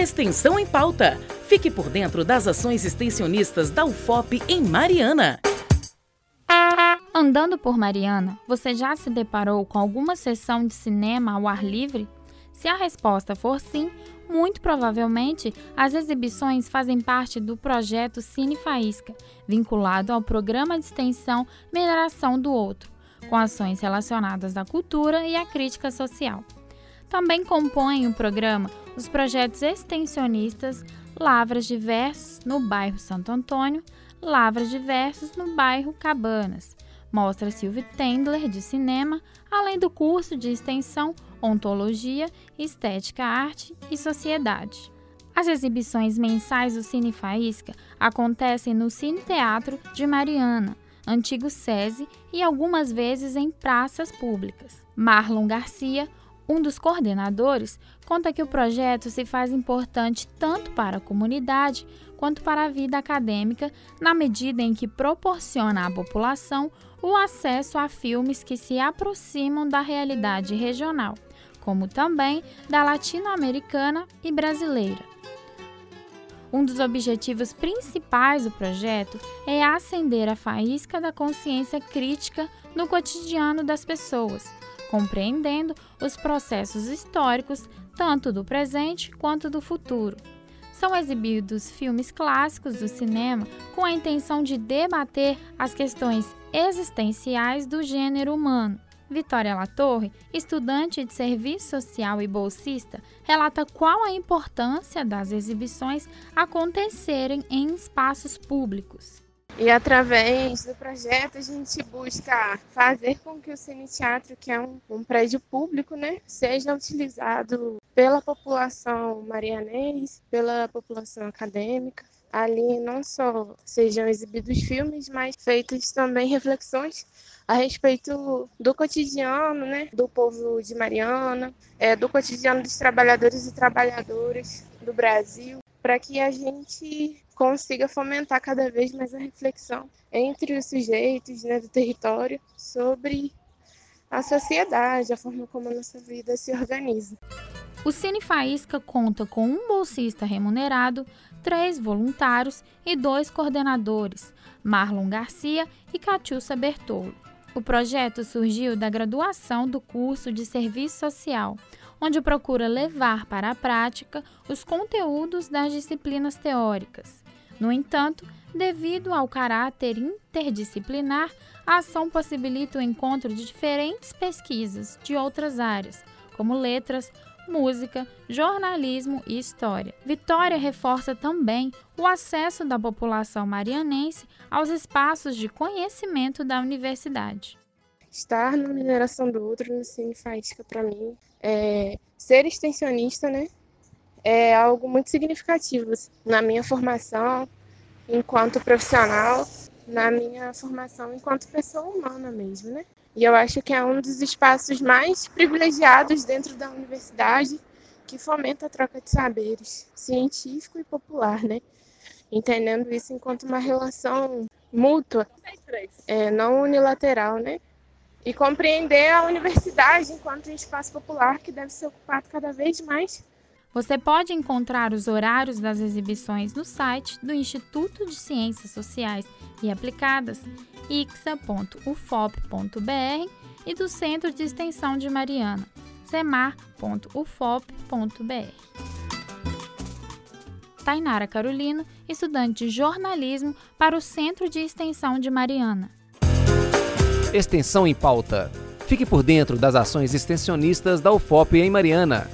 Extensão em pauta. Fique por dentro das ações extensionistas da UFOP em Mariana. Andando por Mariana, você já se deparou com alguma sessão de cinema ao ar livre? Se a resposta for sim, muito provavelmente as exibições fazem parte do projeto Cine Faísca, vinculado ao programa de extensão Mineração do Outro, com ações relacionadas à cultura e à crítica social. Também compõem o programa os projetos extensionistas Lavras de Versos no bairro Santo Antônio, Lavras de Versos no bairro Cabanas, Mostra Silvio Tendler de cinema, além do curso de extensão Ontologia, Estética, Arte e Sociedade. As exibições mensais do Cine Faísca acontecem no Cine Teatro de Mariana, antigo SESI e algumas vezes em praças públicas. Marlon Garcia, um dos coordenadores, conta que o projeto se faz importante tanto para a comunidade quanto para a vida acadêmica, na medida em que proporciona à população o acesso a filmes que se aproximam da realidade regional como também da latino-americana e brasileira. Um dos objetivos principais do projeto é acender a faísca da consciência crítica no cotidiano das pessoas, compreendendo os processos históricos tanto do presente quanto do futuro. São exibidos filmes clássicos do cinema com a intenção de debater as questões existenciais do gênero humano Vitória Latorre, estudante de serviço social e bolsista, relata qual a importância das exibições acontecerem em espaços públicos. E através do projeto a gente busca fazer com que o Cine Teatro, que é um, um prédio público, né, seja utilizado pela população marianense, pela população acadêmica. Ali não só sejam exibidos filmes, mas feitas também reflexões a respeito do cotidiano, né, do povo de Mariana, é, do cotidiano dos trabalhadores e trabalhadoras do Brasil, para que a gente consiga fomentar cada vez mais a reflexão entre os sujeitos né, do território sobre a sociedade, a forma como a nossa vida se organiza. O Cine Faísca conta com um bolsista remunerado, três voluntários e dois coordenadores, Marlon Garcia e Catiúcia Bertolo. O projeto surgiu da graduação do curso de Serviço Social, onde procura levar para a prática os conteúdos das disciplinas teóricas. No entanto, devido ao caráter interdisciplinar, a ação possibilita o encontro de diferentes pesquisas de outras áreas, como letras, música, jornalismo e história. Vitória reforça também o acesso da população marianense aos espaços de conhecimento da universidade. Estar na mineração do outro no Cine Faísca, para mim, é ser extensionista, né? É algo muito significativo na minha formação enquanto profissional, na minha formação enquanto pessoa humana mesmo, né? E eu acho que é um dos espaços mais privilegiados dentro da universidade que fomenta a troca de saberes científico e popular, né? Entendendo isso enquanto uma relação mútua, é, não unilateral, né? E compreender a universidade enquanto um espaço popular que deve ser ocupado cada vez mais você pode encontrar os horários das exibições no site do Instituto de Ciências Sociais e Aplicadas, ixa.ufop.br, e do Centro de Extensão de Mariana, semar.ufop.br. Tainara Carolino, estudante de jornalismo para o Centro de Extensão de Mariana. Extensão em pauta. Fique por dentro das ações extensionistas da UFOP em Mariana.